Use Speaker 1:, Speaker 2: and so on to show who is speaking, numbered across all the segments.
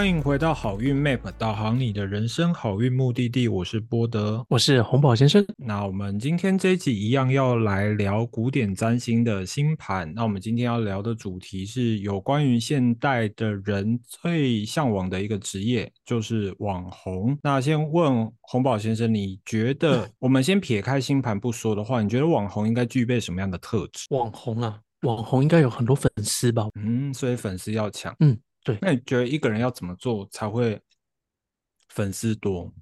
Speaker 1: 欢迎回到好运 Map 导航你的人生好运目的地，我是波德。
Speaker 2: 我是红宝先生。
Speaker 1: 那我们今天这一集一样要来聊古典占星的星盘。那我们今天要聊的主题是有关于现代的人最向往的一个职业，就是网红。那先问红宝先生，你觉得我们先撇开星盘不说的话，你觉得网红应该具备什么样的特质？
Speaker 2: 网红啊，网红应该有很多粉丝吧？
Speaker 1: 嗯，所以粉丝要强。
Speaker 2: 嗯，对。
Speaker 1: 那你觉得一个人要怎么做才会粉丝多？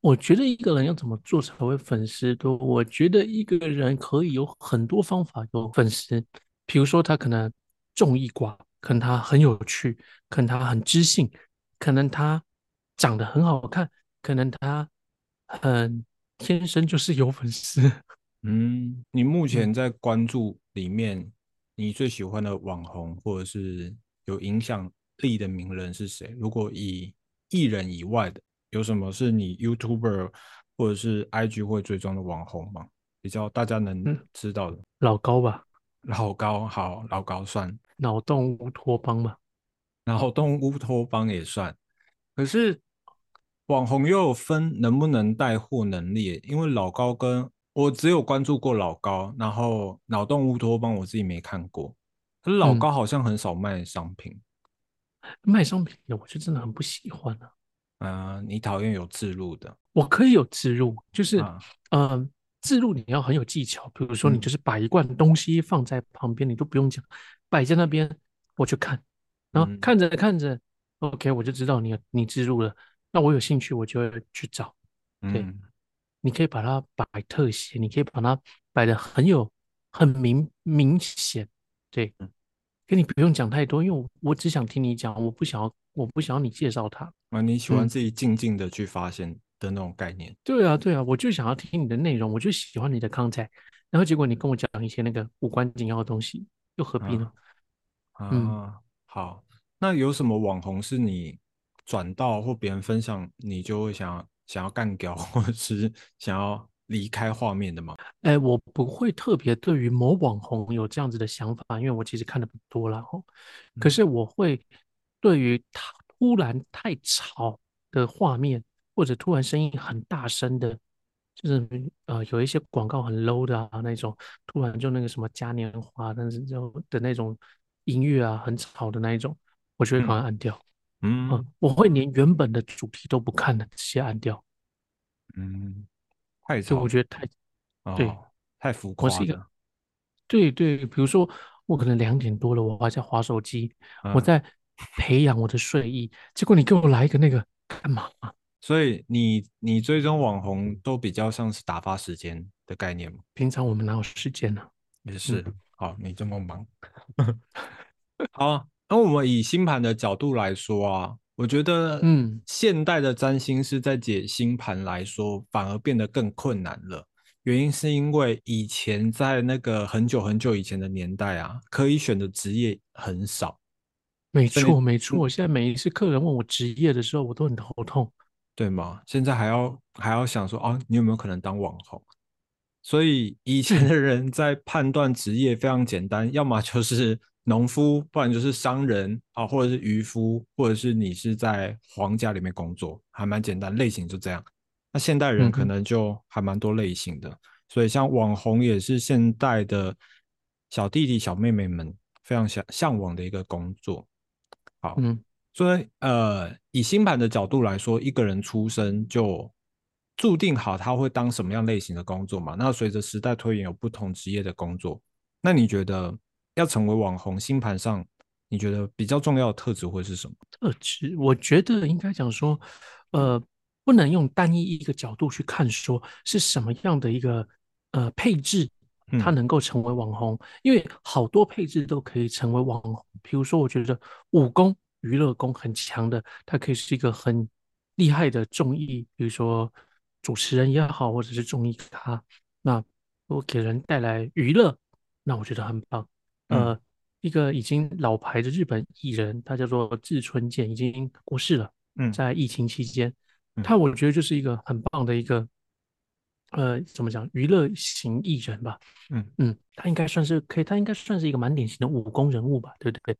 Speaker 2: 我觉得一个人要怎么做才会粉丝多？我觉得一个人可以有很多方法有粉丝，比如说他可能综艺挂，可能他很有趣，可能他很知性，可能他长得很好看，可能他很天生就是有粉丝。
Speaker 1: 嗯，你目前在关注里面，你最喜欢的网红或者是有影响力的名人是谁？如果以艺人以外的，有什么是你 YouTuber 或者是 IG 会追踪的网红吗？比较大家能知道的，
Speaker 2: 老高吧，
Speaker 1: 老高好，老高算，
Speaker 2: 脑洞乌托邦吧，
Speaker 1: 脑洞乌托邦也算。可是网红又有分能不能带货能力，因为老高跟我只有关注过老高，然后脑洞乌托邦我自己没看过。可是老高好像很少卖商品，
Speaker 2: 卖商品的我就真的很不喜欢啊。
Speaker 1: 嗯，你讨厌有自入的？
Speaker 2: 我可以有自入，就是嗯，自入你要很有技巧。比如说，你就是把一罐东西放在旁边，你都不用讲，摆在那边，我去看，然后看着看着，OK，我就知道你你自入了。那我有兴趣，我就会去找。对，你可以把它摆特写，你可以把它摆的很有很明明显。对，跟你不用讲太多，因为我我只想听你讲，我不想要。我不想要你介绍他
Speaker 1: 啊！你喜欢自己静静的去发现的那种概念。
Speaker 2: 对啊，对啊，我就想要听你的内容，我就喜欢你的 content。然后结果你跟我讲一些那个无关紧要的东西，又何必呢？
Speaker 1: 啊，好，那有什么网红是你转到或别人分享，你就会想要想要干掉，或者是想要离开画面的吗？
Speaker 2: 哎，我不会特别对于某网红有这样子的想法，因为我其实看的不多了哦。可是我会。对于他突然太吵的画面，或者突然声音很大声的，就是呃有一些广告很 low 的啊那种，突然就那个什么嘉年华，但是就的那种音乐啊很吵的那一种，我就会把它按掉。嗯，我会连原本的主题都不看的，直接按掉。
Speaker 1: 嗯，太吵，
Speaker 2: 我觉得太对，
Speaker 1: 太浮夸了。
Speaker 2: 对对，比如说我可能两点多了，我还在划手机，我在。培养我的睡意，结果你给我来一个那个干嘛？
Speaker 1: 所以你你追踪网红都比较像是打发时间的概念吗？
Speaker 2: 平常我们哪有时间呢？
Speaker 1: 也是，好，你这么忙。好，那我们以星盘的角度来说啊，我觉得，嗯，现代的占星师在解星盘来说，反而变得更困难了。原因是因为以前在那个很久很久以前的年代啊，可以选的职业很少。
Speaker 2: 没错，没错。我现在每一次客人问我职业的时候，我都很头痛，
Speaker 1: 对吗？现在还要还要想说啊，你有没有可能当网红？所以以前的人在判断职业非常简单，要么就是农夫，不然就是商人啊，或者是渔夫，或者是你是在皇家里面工作，还蛮简单，类型就这样。那现代人可能就还蛮多类型的，所以像网红也是现代的小弟弟小妹妹们非常向向往的一个工作。好，嗯，所以呃，以星盘的角度来说，一个人出生就注定好他会当什么样类型的工作嘛？那随着时代推演，有不同职业的工作。那你觉得要成为网红，星盘上你觉得比较重要的特质会是什么？
Speaker 2: 特质，我觉得应该讲说，呃，不能用单一一个角度去看，说是什么样的一个呃配置，它能够成为网红，因为好多配置都可以成为网红。比如说，我觉得武功、娱乐功很强的，他可以是一个很厉害的综艺，比如说主持人也好，或者是综艺咖。那我给人带来娱乐，那我觉得很棒。呃，一个已经老牌的日本艺人，他叫做志村健，已经过世了。嗯，在疫情期间，他我觉得就是一个很棒的一个。呃，怎么讲？娱乐型艺人吧，嗯嗯，他应该算是可以，他应该算是一个蛮典型的武功人物吧，对不对？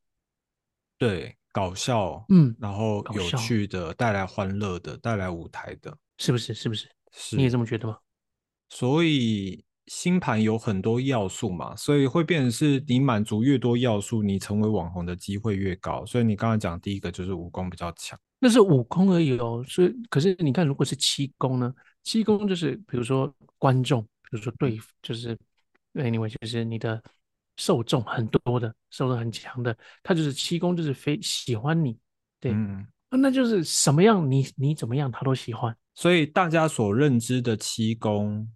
Speaker 1: 对，搞笑，
Speaker 2: 嗯，
Speaker 1: 然后有趣的，带来欢乐的，带来舞台的，
Speaker 2: 是不是？是不是？
Speaker 1: 是，
Speaker 2: 你也这么觉得吗？
Speaker 1: 所以星盘有很多要素嘛，所以会变成是你满足越多要素，你成为网红的机会越高。所以你刚才讲第一个就是武功比较强，
Speaker 2: 那是武功而已哦。所以可是你看，如果是七功呢？七功就是比如说观众，比如说对，就是 anyway，就是你的受众很多的，受众很强的，他就是七功，就是非喜欢你，对，那就是什么样你你怎么样他都喜欢。
Speaker 1: 所以大家所认知的七宫，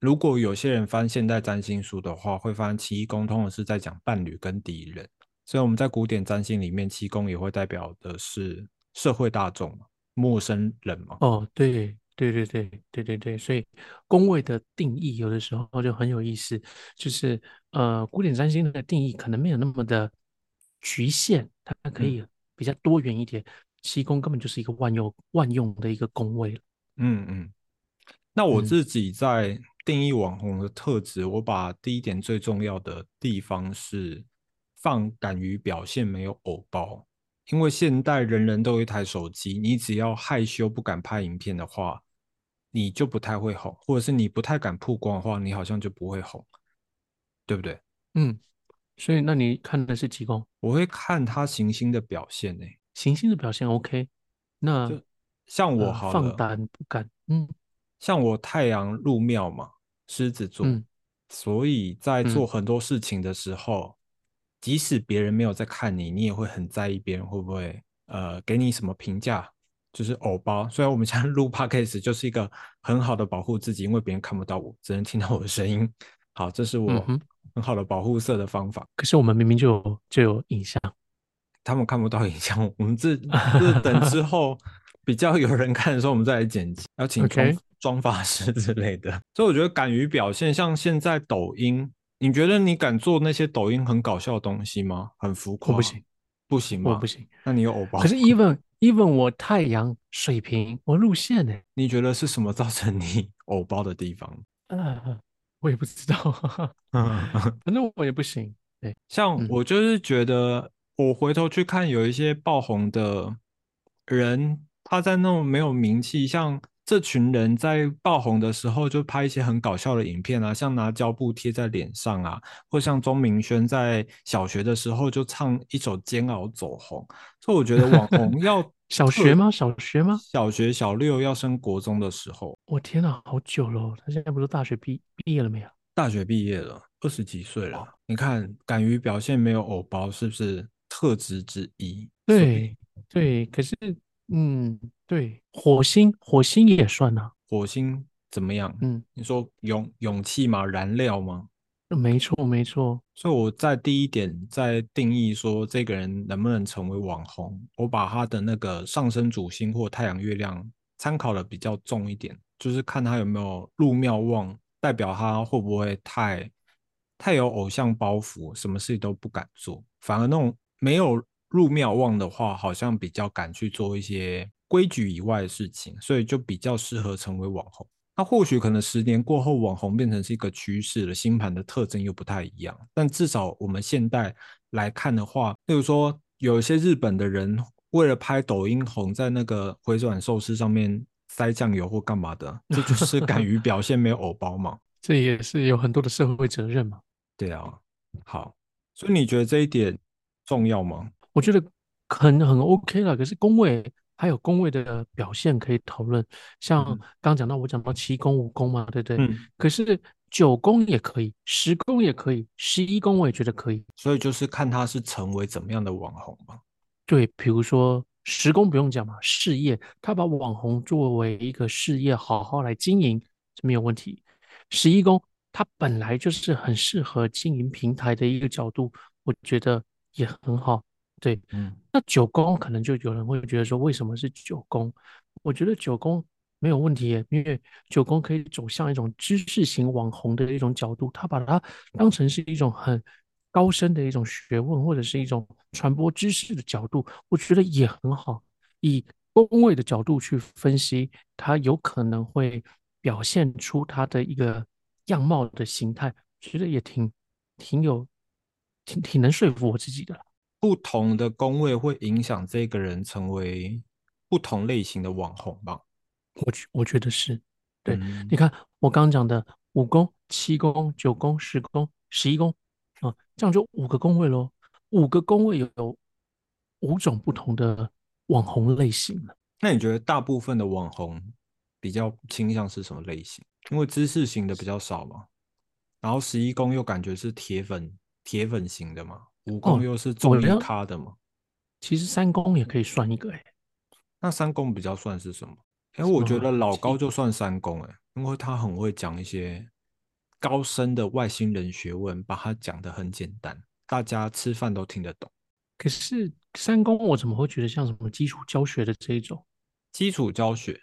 Speaker 1: 如果有些人翻现代占星书的话，会发现七宫通常是在讲伴侣跟敌人。所以我们在古典占星里面，七宫也会代表的是社会大众陌生人嘛。
Speaker 2: 哦，对对对对对对对，所以宫位的定义有的时候就很有意思，就是呃，古典占星的定义可能没有那么的局限，它可以比较多元一点。七宫根本就是一个万用万用的一个宫位了。
Speaker 1: 嗯嗯，那我自己在定义网红的特质，我把第一点最重要的地方是放敢于表现，没有偶包。因为现代人人都有一台手机，你只要害羞不敢拍影片的话，你就不太会红，或者是你不太敢曝光的话，你好像就不会红，对不对？
Speaker 2: 嗯，所以那你看的是几宫？
Speaker 1: 我会看他行星的表现呢，
Speaker 2: 行星的表现 OK，那。
Speaker 1: 像我好了，
Speaker 2: 放胆不敢，嗯，
Speaker 1: 像我太阳入庙嘛，狮子座，所以在做很多事情的时候，即使别人没有在看你，你也会很在意别人会不会呃给你什么评价，就是偶包。虽然我们现在录 podcast 就是一个很好的保护自己，因为别人看不到我，只能听到我的声音。好，这是我很好的保护色的方法。
Speaker 2: 可是我们明明就有就有影像，
Speaker 1: 他们看不到影像，我们这这等 之后。比较有人看的时候，我们再来剪辑，要请妆妆发师之类的。所以我觉得敢于表现，像现在抖音，你觉得你敢做那些抖音很搞笑的东西吗？很浮夸？
Speaker 2: 不行，
Speaker 1: 不行吗？
Speaker 2: 我不行。
Speaker 1: 那你有偶包？
Speaker 2: 可是 even even 我太阳水平，我路线呢？
Speaker 1: 你觉得是什么造成你偶包的地方？
Speaker 2: 嗯，我也不知道。嗯，反正我也不行。对，
Speaker 1: 像我就是觉得，我回头去看有一些爆红的人。他在那种没有名气，像这群人在爆红的时候，就拍一些很搞笑的影片啊，像拿胶布贴在脸上啊，或像钟明轩在小学的时候就唱一首《煎熬》走红。所以我觉得网 红要
Speaker 2: 小学吗？小学吗？
Speaker 1: 小学小六要升国中的时候。
Speaker 2: 我天哪，好久了！他现在不是大学毕毕业了没有？
Speaker 1: 大学毕业了，二十几岁了。你看，敢于表现，没有偶包，是不是特质之一？
Speaker 2: 对对，可是。嗯，对，火星，火星也算啊。
Speaker 1: 火星怎么样？嗯，你说勇勇气吗？燃料吗？
Speaker 2: 没错，没错。
Speaker 1: 所以我在第一点在定义说这个人能不能成为网红，我把他的那个上升主星或太阳、月亮参考的比较重一点，就是看他有没有入庙旺，代表他会不会太太有偶像包袱，什么事情都不敢做，反而那种没有。入庙旺的话，好像比较敢去做一些规矩以外的事情，所以就比较适合成为网红。那或许可能十年过后，网红变成是一个趋势了，星盘的特征又不太一样。但至少我们现代来看的话，例如说有一些日本的人为了拍抖音红，在那个回转寿司上面塞酱油或干嘛的，这就是敢于表现，没有偶包嘛？
Speaker 2: 这也是有很多的社会责任嘛？
Speaker 1: 对啊，好，所以你觉得这一点重要吗？
Speaker 2: 我觉得很很 OK 了，可是宫位还有宫位的表现可以讨论。像刚讲到我讲到七宫五宫嘛，对不对？嗯。可是九宫也可以，十宫也可以，十一宫我也觉得可以。
Speaker 1: 所以就是看他是成为怎么样的网红嘛。
Speaker 2: 对，比如说十宫不用讲嘛，事业他把网红作为一个事业好好来经营是没有问题。十一宫他本来就是很适合经营平台的一个角度，我觉得也很好。对，嗯，那九宫可能就有人会觉得说，为什么是九宫？我觉得九宫没有问题，因为九宫可以走向一种知识型网红的一种角度，他把它当成是一种很高深的一种学问，或者是一种传播知识的角度，我觉得也很好。以宫位的角度去分析，它有可能会表现出它的一个样貌的形态，觉得也挺挺有挺挺能说服我自己的。
Speaker 1: 不同的工位会影响这个人成为不同类型的网红吧？
Speaker 2: 我觉我觉得是，对，你看我刚刚讲的五宫、七宫、九宫、十宫、十一宫啊，这样就五个宫位喽。五个宫位有五种不同的网红类型了。
Speaker 1: 那你觉得大部分的网红比较倾向是什么类型？因为知识型的比较少嘛。然后十一宫又感觉是铁粉铁粉型的嘛，五宫又是综艺咖的嘛。
Speaker 2: 其实三宫也可以算一个哎。
Speaker 1: 那三宫比较算是什么？哎，我觉得老高就算三宫哎，因为他很会讲一些高深的外星人学问，把它讲得很简单，大家吃饭都听得懂。
Speaker 2: 可是三宫我怎么会觉得像什么基础教学的这一种？
Speaker 1: 基础教学，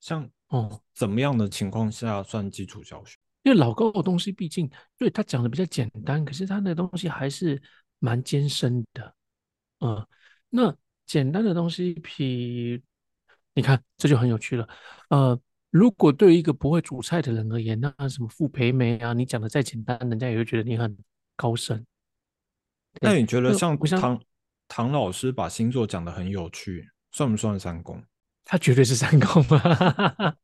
Speaker 1: 像哦，怎么样的情况下算基础教学？
Speaker 2: 因为老高的东西毕竟对他讲的比较简单，可是他的东西还是蛮艰深的。嗯，那简单的东西，比你看这就很有趣了。呃，如果对于一个不会煮菜的人而言，那什么傅培梅啊，你讲的再简单，人家也会觉得你很高深。
Speaker 1: 那你觉得像唐唐老师把星座讲的很有趣，算不算三公？
Speaker 2: 他绝对是三宫啊！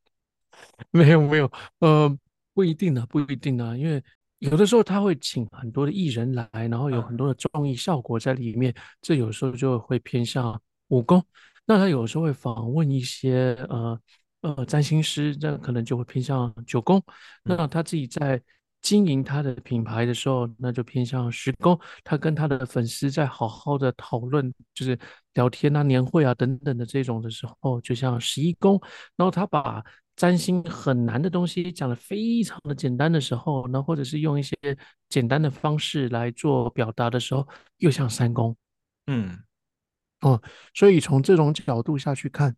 Speaker 2: 没有没有，呃，不一定啊，不一定啊，因为有的时候他会请很多的艺人来，然后有很多的综艺效果在里面，这有时候就会偏向武功。那他有时候会访问一些呃呃占星师，这可能就会偏向九宫。那他自己在。经营他的品牌的时候，那就偏向十宫。他跟他的粉丝在好好的讨论，就是聊天啊、年会啊等等的这种的时候，就像十一宫。然后他把占星很难的东西讲的非常的简单的时候，那或者是用一些简单的方式来做表达的时候，又像三宫。嗯，哦，所以从这种角度下去看，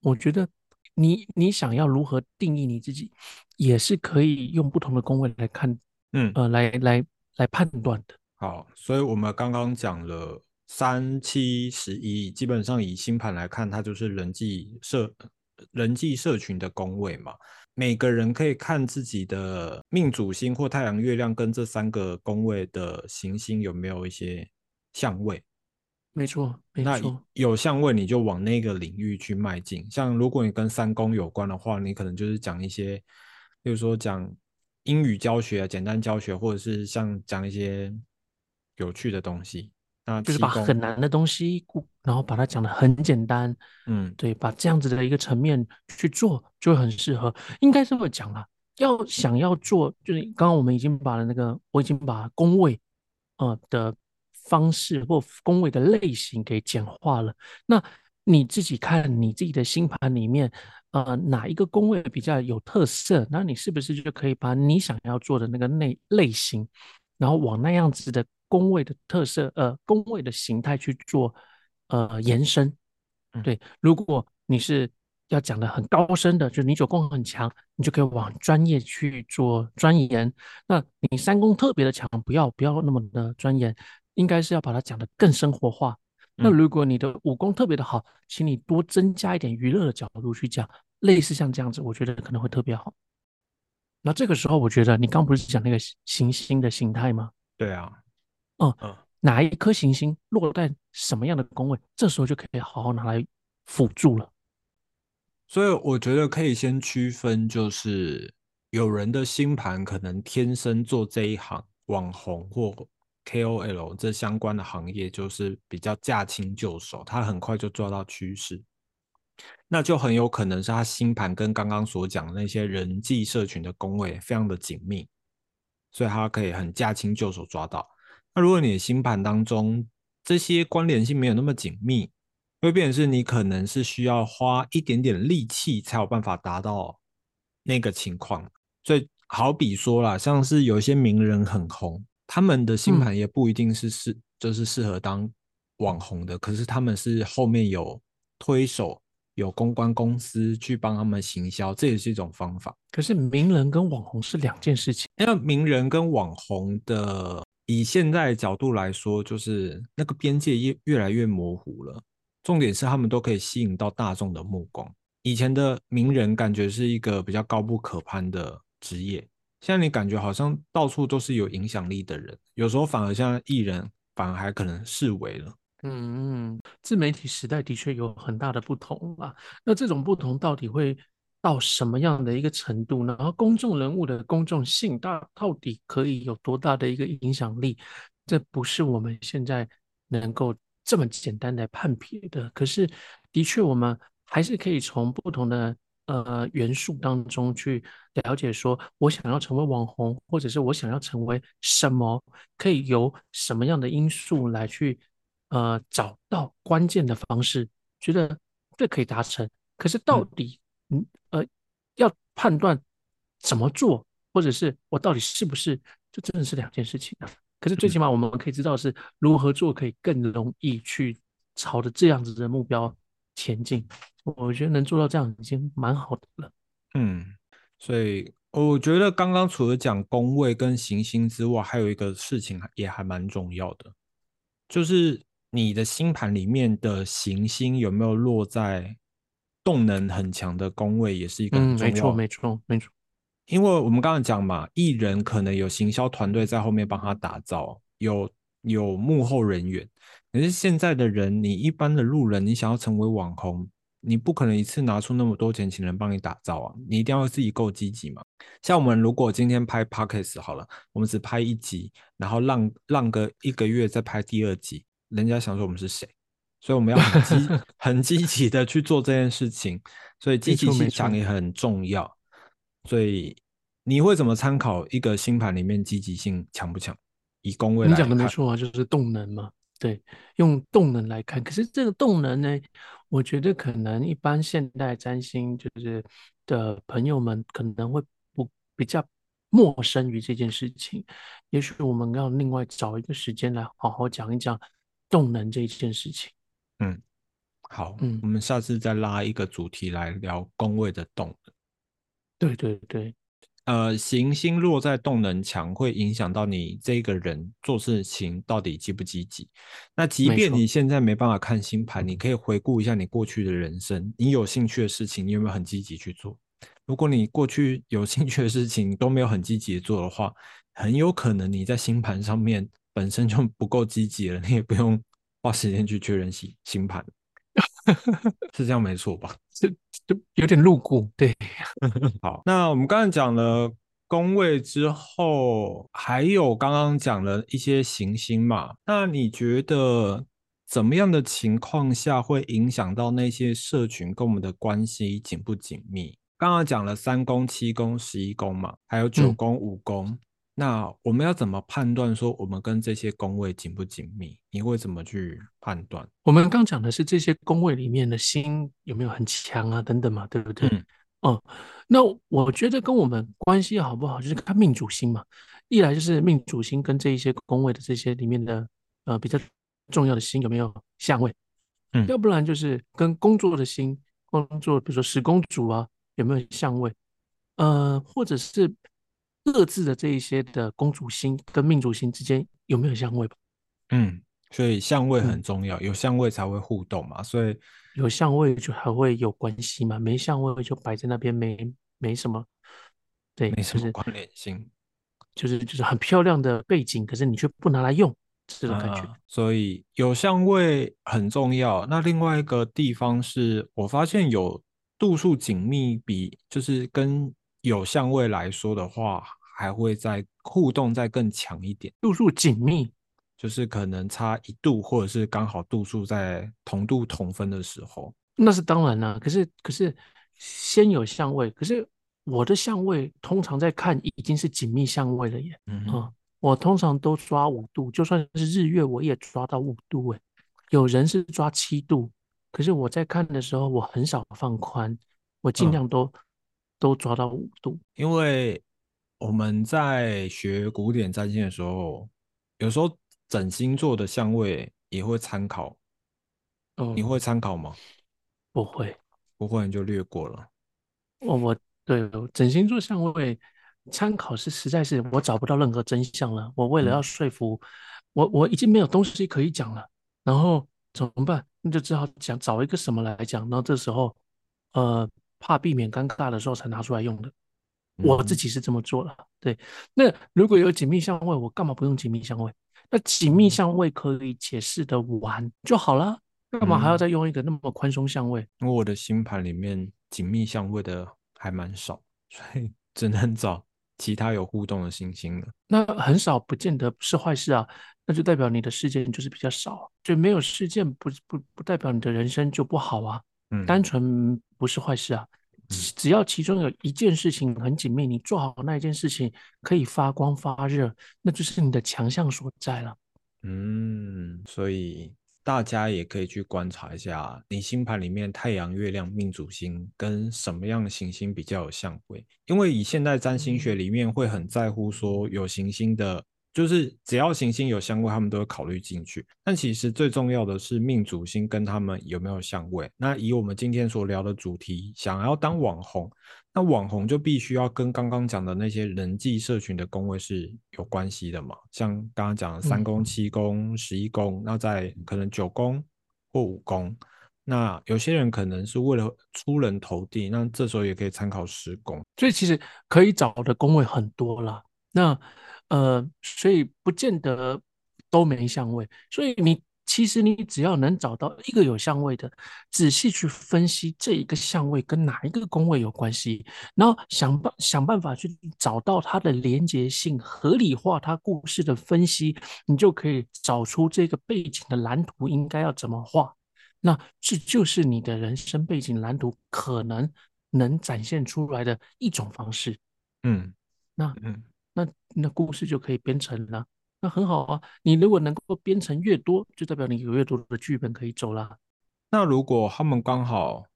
Speaker 2: 我觉得。你你想要如何定义你自己，也是可以用不同的宫位来看，嗯呃来来来判断的。
Speaker 1: 好，所以我们刚刚讲了三七十一，基本上以星盘来看，它就是人际社人际社群的宫位嘛。每个人可以看自己的命主星或太阳、月亮跟这三个宫位的行星有没有一些相位。
Speaker 2: 没错，没错。
Speaker 1: 有相位，你就往那个领域去迈进。像如果你跟三宫有关的话，你可能就是讲一些，比如说讲英语教学、简单教学，或者是像讲一些有趣的东西。那
Speaker 2: 就是把很难的东西，然后把它讲的很简单。嗯，对，把这样子的一个层面去做，就会很适合。应该这么讲了，要想要做，就是刚刚我们已经把那个，我已经把工位，呃的。方式或宫位的类型给简化了，那你自己看你自己的星盘里面，呃，哪一个宫位比较有特色？那你是不是就可以把你想要做的那个类类型，然后往那样子的宫位的特色，呃，宫位的形态去做呃延伸？对，如果你是要讲的很高深的，就是你九宫很强，你就可以往专业去做钻研。那你三宫特别的强，不要不要那么的钻研。应该是要把它讲的更生活化。那如果你的武功特别的好，请你多增加一点娱乐的角度去讲，类似像这样子，我觉得可能会特别好。那这个时候，我觉得你刚不是讲那个行星的形态吗？
Speaker 1: 对啊，
Speaker 2: 嗯嗯，哪一颗行星落在什么样的宫位，这时候就可以好好拿来辅助了。
Speaker 1: 所以我觉得可以先区分，就是有人的星盘可能天生做这一行网红或。KOL 这相关的行业就是比较驾轻就熟，他很快就抓到趋势，那就很有可能是他星盘跟刚刚所讲的那些人际社群的宫位非常的紧密，所以他可以很驾轻就熟抓到。那如果你的星盘当中这些关联性没有那么紧密，会变成是你可能是需要花一点点力气才有办法达到那个情况。所以好比说啦，像是有一些名人很红。他们的星盘也不一定是适，就是适合当网红的。可是他们是后面有推手、有公关公司去帮他们行销，这也是一种方法。
Speaker 2: 可是名人跟网红是两件事情。
Speaker 1: 因为名人跟网红的，以现在角度来说，就是那个边界越越来越模糊了。重点是他们都可以吸引到大众的目光。以前的名人感觉是一个比较高不可攀的职业。现在你感觉好像到处都是有影响力的人，有时候反而像艺人反而还可能视为了。
Speaker 2: 嗯，自媒体时代的确有很大的不同啊。那这种不同到底会到什么样的一个程度呢？然后公众人物的公众性大到底可以有多大的一个影响力？这不是我们现在能够这么简单来判别的。可是，的确我们还是可以从不同的呃元素当中去了解，说我想要成为网红，或者是我想要成为什么，可以由什么样的因素来去。呃，找到关键的方式，觉得这可以达成。可是到底，嗯呃，要判断怎么做，或者是我到底是不是，这真的是两件事情啊。可是最起码我们可以知道是如何做，可以更容易去朝着这样子的目标前进。我觉得能做到这样已经蛮好的了。
Speaker 1: 嗯，所以我觉得刚刚除了讲宫位跟行星之外，还有一个事情也还蛮重要的，就是。你的星盘里面的行星有没有落在动能很强的工位，也是一个很重要。
Speaker 2: 没错，没错，没错。
Speaker 1: 因为我们刚刚讲嘛，艺人可能有行销团队在后面帮他打造，有有幕后人员。可是现在的人，你一般的路人，你想要成为网红，你不可能一次拿出那么多钱请人帮你打造啊，你一定要自己够积极嘛。像我们如果今天拍 podcast 好了，我们只拍一集，然后浪浪个一个月再拍第二集。人家想说我们是谁，所以我们要很积 很积极的去做这件事情，所以积极性强也很重要。所以你会怎么参考一个星盘里面积极性强不强？以宫位
Speaker 2: 你讲的没错啊，就是动能嘛。对，用动能来看。可是这个动能呢，我觉得可能一般现代占星就是的朋友们可能会不比较。陌生于这件事情，也许我们要另外找一个时间来好好讲一讲动能这一件事情。
Speaker 1: 嗯，好，嗯，我们下次再拉一个主题来聊宫位的动能。
Speaker 2: 对对对，
Speaker 1: 呃，行星落在动能强，会影响到你这个人做事情到底积不积极。那即便你现在没办法看星盘，你可以回顾一下你过去的人生，你有兴趣的事情，你有没有很积极去做？如果你过去有兴趣的事情都没有很积极的做的话，很有可能你在星盘上面本身就不够积极了，你也不用花时间去确认星星盘，是这样没错吧？
Speaker 2: 这就有点露骨。对，
Speaker 1: 好，那我们刚才讲了宫位之后，还有刚刚讲了一些行星嘛？那你觉得怎么样的情况下会影响到那些社群跟我们的关系紧不紧密？刚刚讲了三宫、七宫、十一宫嘛，还有九宫、五宫。那我们要怎么判断说我们跟这些宫位紧不紧密？你会怎么去判断？
Speaker 2: 我们刚讲的是这些宫位里面的心有没有很强啊，等等嘛，对不对？嗯，那我觉得跟我们关系好不好，就是看命主星嘛。一来就是命主星跟这一些宫位的这些里面的呃比较重要的星有没有相位？嗯，要不然就是跟工作的星，工作比如说十宫主啊。有没有相位？呃，或者是各自的这一些的公主星跟命主星之间有没有相位吧？
Speaker 1: 嗯，所以相位很重要，有相位才会互动嘛。所以
Speaker 2: 有相位就还会有关系嘛，没相位就摆在那边没没什么，对，
Speaker 1: 没什么关联性，
Speaker 2: 就是就是很漂亮的背景，可是你却不拿来用，这种感觉。
Speaker 1: 所以有相位很重要。那另外一个地方是我发现有。度数紧密比就是跟有相位来说的话，还会在互动再更强一点。
Speaker 2: 度数紧密
Speaker 1: 就是可能差一度，或者是刚好度数在同度同分的时候，
Speaker 2: 那是当然啦。可是可是先有相位，可是我的相位通常在看已经是紧密相位了耶。嗯，我通常都抓五度，就算是日月我也抓到五度诶。有人是抓七度。可是我在看的时候，我很少放宽，我尽量都都抓到五度。
Speaker 1: 因为我们在学古典占星的时候，有时候整星座的相位也会参考。哦，你会参考吗？
Speaker 2: 不会，
Speaker 1: 不会你就略过了。
Speaker 2: 我我对整星座相位参考是实在是我找不到任何真相了。我为了要说服我，我已经没有东西可以讲了。然后怎么办？那就只好讲找一个什么来讲，然后这时候，呃，怕避免尴尬的时候才拿出来用的。我自己是这么做了。对，那如果有紧密相位，我干嘛不用紧密相位？那紧密相位可以解释的完就好了，干嘛还要再用一个那么宽松相位？
Speaker 1: 因为我的星盘里面紧密相位的还蛮少，所以 只能找其他有互动的星星了。
Speaker 2: 那很少不见得是坏事啊，那就代表你的事件就是比较少，就没有事件不不不代表你的人生就不好啊，单纯不是坏事啊。只要其中有一件事情很紧密，你做好那一件事情可以发光发热，那就是你的强项所在了。
Speaker 1: 嗯，所以大家也可以去观察一下，你星盘里面太阳、月亮、命主星跟什么样的行星比较有相位，因为以现代占星学里面会很在乎说有行星的。就是只要行星有相位，他们都会考虑进去。但其实最重要的是命主星跟他们有没有相位。那以我们今天所聊的主题，想要当网红，那网红就必须要跟刚刚讲的那些人际社群的宫位是有关系的嘛？像刚刚讲的三宫、七宫、十一宫，那在可能九宫或五宫。那有些人可能是为了出人头地，那这时候也可以参考十宫。
Speaker 2: 所以其实可以找的宫位很多啦。那呃，所以不见得都没相位，所以你其实你只要能找到一个有相位的，仔细去分析这一个相位跟哪一个宫位有关系，然后想办想办法去找到它的连结性，合理化它故事的分析，你就可以找出这个背景的蓝图应该要怎么画。那这就是你的人生背景蓝图可能能展现出来的一种方式。
Speaker 1: 嗯，
Speaker 2: 那嗯。那那故事就可以编成了，那很好啊。你如果能够编成越多，就代表你有越多的剧本可以走啦。
Speaker 1: 那如果他们刚好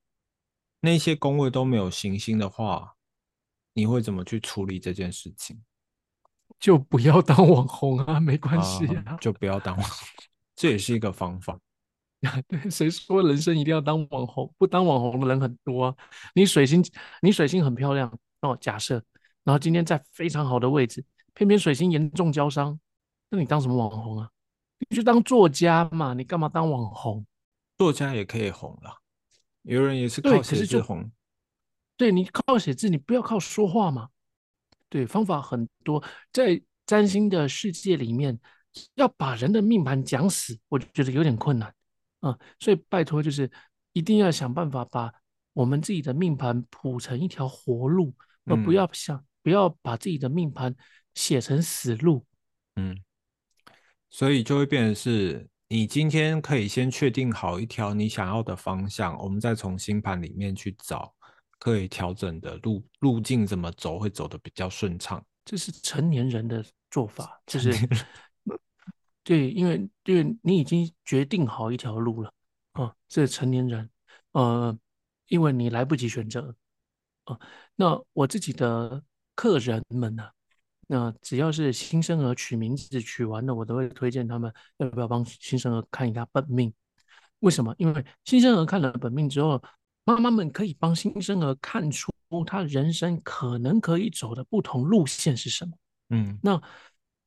Speaker 1: 那些工位都没有行星的话，你会怎么去处理这件事情？
Speaker 2: 就不要当网红啊，没关系啊，
Speaker 1: 就不要当网红，这也是一个方法。
Speaker 2: 对，谁说人生一定要当网红？不当网红的人很多啊。你水星，你水星很漂亮哦。假设。然后今天在非常好的位置，偏偏水星严重交伤，那你当什么网红啊？你就当作家嘛，你干嘛当网红？
Speaker 1: 作家也可以红了，有人也是靠写字红。
Speaker 2: 对你靠写字，你不要靠说话嘛。对，方法很多，在占星的世界里面，要把人的命盘讲死，我觉得有点困难啊。所以拜托，就是一定要想办法把我们自己的命盘谱成一条活路，而不要想。不要把自己的命盘写成死路，
Speaker 1: 嗯，所以就会变成是，你今天可以先确定好一条你想要的方向，我们再从星盘里面去找可以调整的路路径，怎么走会走的比较顺畅。
Speaker 2: 这是成年人的做法，就是 对，因为因为你已经决定好一条路了啊，这是成年人，呃，因为你来不及选择啊，那我自己的。客人们呢？那只要是新生儿取名字取完了，我都会推荐他们要不要帮新生儿看一下本命。为什么？因为新生儿看了本命之后，妈妈们可以帮新生儿看出他人生可能可以走的不同路线是什么。
Speaker 1: 嗯，
Speaker 2: 那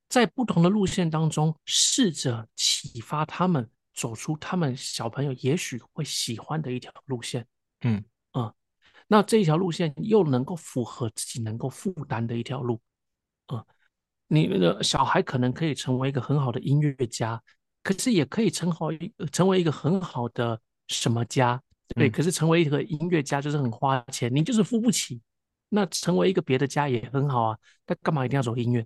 Speaker 2: 在不同的路线当中，试着启发他们走出他们小朋友也许会喜欢的一条路线。
Speaker 1: 嗯。
Speaker 2: 那这一条路线又能够符合自己能够负担的一条路，啊，你的小孩可能可以成为一个很好的音乐家，可是也可以成好一成为一个很好的什么家，对，可是成为一个音乐家就是很花钱，你就是付不起。那成为一个别的家也很好啊，那干嘛一定要走音乐？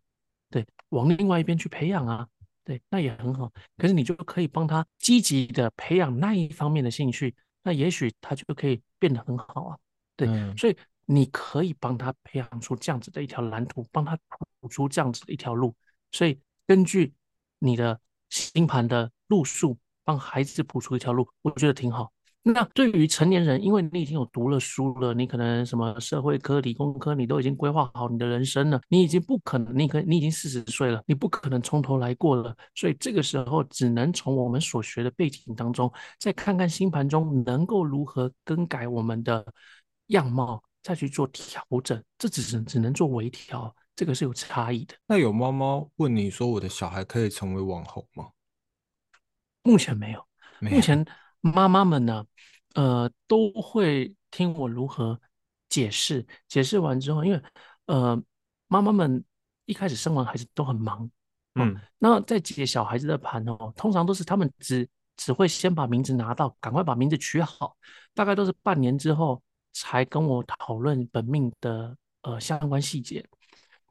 Speaker 2: 对，往另外一边去培养啊，对，那也很好。可是你就可以帮他积极的培养那一方面的兴趣，那也许他就可以变得很好啊。对，所以你可以帮他培养出这样子的一条蓝图，帮他谱出这样子的一条路。所以根据你的星盘的路数，帮孩子铺出一条路，我觉得挺好。那对于成年人，因为你已经有读了书了，你可能什么社会科、理工科，你都已经规划好你的人生了，你已经不可能，你可你已经四十岁了，你不可能从头来过了。所以这个时候，只能从我们所学的背景当中，再看看星盘中能够如何更改我们的。样貌再去做调整，这只是只能做微调，这个是有差异的。
Speaker 1: 那有妈妈问你说，我的小孩可以成为网红吗？
Speaker 2: 目前没有，目前妈妈们呢，呃，都会听我如何解释。解释完之后，因为呃，妈妈们一开始生完孩子都很忙，嗯，那在解小孩子的盘哦，通常都是他们只只会先把名字拿到，赶快把名字取好，大概都是半年之后才跟我讨论本命的呃相关细节。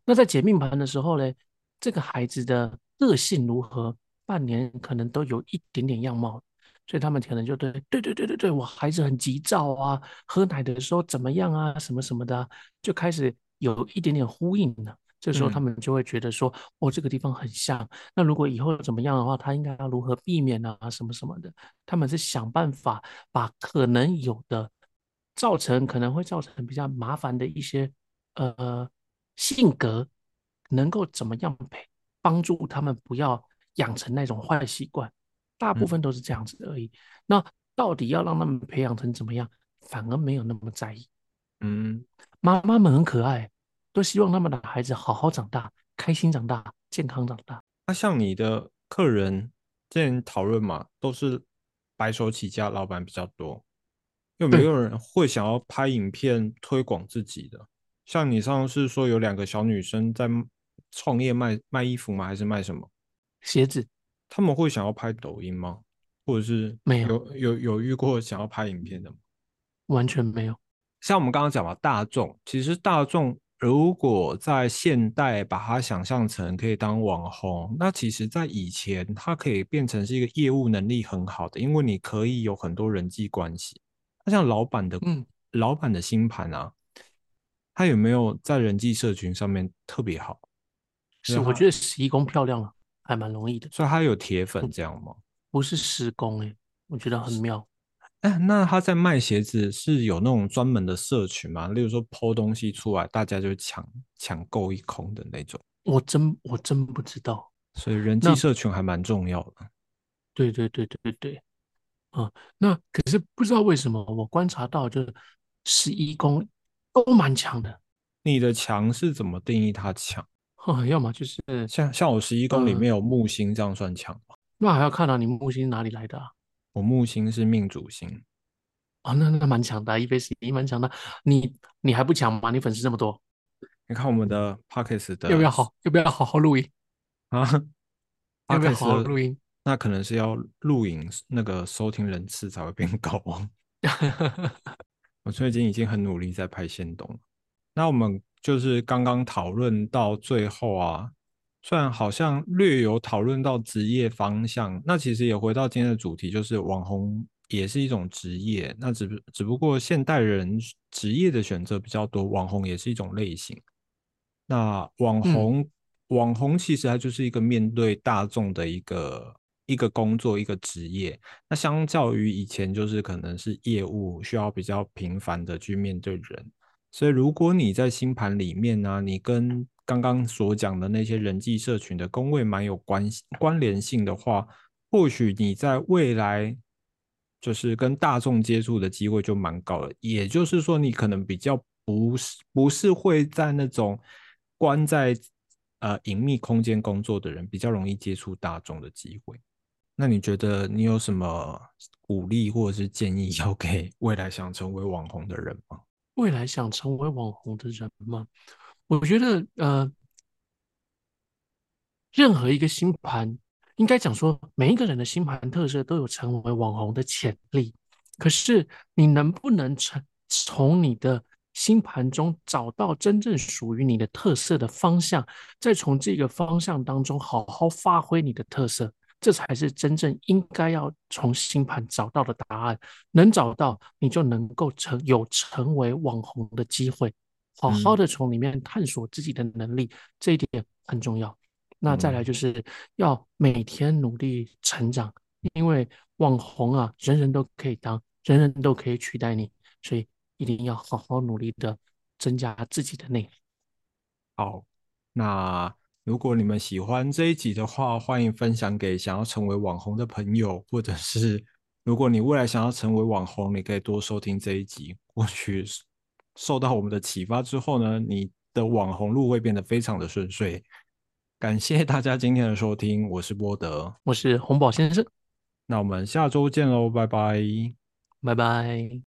Speaker 2: 那在解命盘的时候呢，这个孩子的个性如何，半年可能都有一点点样貌，所以他们可能就对对对对对对，我孩子很急躁啊，喝奶的时候怎么样啊，什么什么的，就开始有一点点呼应了。这时候他们就会觉得说，哦，这个地方很像。那如果以后怎么样的话，他应该要如何避免啊，什么什么的？他们是想办法把可能有的造成可能会造成比较麻烦的一些呃性格，能够怎么样陪帮助他们不要养成那种坏习惯。大部分都是这样子而已。那到底要让他们培养成怎么样，反而没有那么在意。
Speaker 1: 嗯，
Speaker 2: 妈妈们很可爱。都希望他们的孩子好好长大，开心长大，健康长大。
Speaker 1: 那像你的客人之前讨论嘛，都是白手起家老板比较多，有没有人会想要拍影片推广自己的？像你上次说有两个小女生在创业卖卖衣服吗？还是卖什么
Speaker 2: 鞋子？
Speaker 1: 他们会想要拍抖音吗？或者是
Speaker 2: 没有
Speaker 1: 有有有遇过想要拍影片的吗？
Speaker 2: 完全没有。
Speaker 1: 像我们刚刚讲嘛，大众其实大众。如果在现代把它想象成可以当网红，那其实，在以前它可以变成是一个业务能力很好的，因为你可以有很多人际关系。那像老板的，嗯，老板的星盘啊，他有没有在人际社群上面特别好？
Speaker 2: 是，我觉得十一宫漂亮了，还蛮容易的。
Speaker 1: 所以他有铁粉这样吗？
Speaker 2: 不是十宫哎，我觉得很妙。
Speaker 1: 哎，那他在卖鞋子是有那种专门的社群吗？例如说抛东西出来，大家就抢抢购一空的那种。
Speaker 2: 我真我真不知道，
Speaker 1: 所以人际社群还蛮重要的。
Speaker 2: 对对对对对对，啊，那可是不知道为什么我观察到就是十一宫都蛮强的。
Speaker 1: 你的强是怎么定义它强？
Speaker 2: 啊，要么就是
Speaker 1: 像像我十一宫里面有木星，这样算强吗？
Speaker 2: 那还要看到你木星哪里来的啊？
Speaker 1: 我木星是命主星，
Speaker 2: 哦，那那蛮强的，一杯十一蛮强的。你你还不强吗？你粉丝这么多，
Speaker 1: 你看我们的 Pockets 的
Speaker 2: 要不要好？要不要好好录音
Speaker 1: 啊？
Speaker 2: 要不要好好录音？
Speaker 1: 那可能是要录影那个收听人次才会变高。我最近已经很努力在拍线动了。那我们就是刚刚讨论到最后啊。虽然好像略有讨论到职业方向，那其实也回到今天的主题，就是网红也是一种职业。那只只不过现代人职业的选择比较多，网红也是一种类型。那网红，网红其实它就是一个面对大众的一个一个工作一个职业。那相较于以前，就是可能是业务需要比较频繁的去面对人。所以如果你在星盘里面呢，你跟刚刚所讲的那些人际社群的宫位蛮有关系关联性的话，或许你在未来就是跟大众接触的机会就蛮高了。也就是说，你可能比较不是不是会在那种关在呃隐秘空间工作的人，比较容易接触大众的机会。那你觉得你有什么鼓励或者是建议要给未来想成为网红的人吗？
Speaker 2: 未来想成为网红的人吗？我觉得，呃，任何一个星盘，应该讲说，每一个人的星盘特色都有成为网红的潜力。可是，你能不能成从你的星盘中找到真正属于你的特色的方向，再从这个方向当中好好发挥你的特色，这才是真正应该要从星盘找到的答案。能找到，你就能够成有成为网红的机会。好好的从里面探索自己的能力，这一点很重要。那再来就是要每天努力成长，因为网红啊，人人都可以当，人人都可以取代你，所以一定要好好努力的增加自己的内力。
Speaker 1: 好，那如果你们喜欢这一集的话，欢迎分享给想要成为网红的朋友，或者是如果你未来想要成为网红，你可以多收听这一集，或许。受到我们的启发之后呢，你的网红路会变得非常的顺遂。感谢大家今天的收听，我是波德，
Speaker 2: 我是红宝先生，
Speaker 1: 那我们下周见喽，拜拜，
Speaker 2: 拜拜。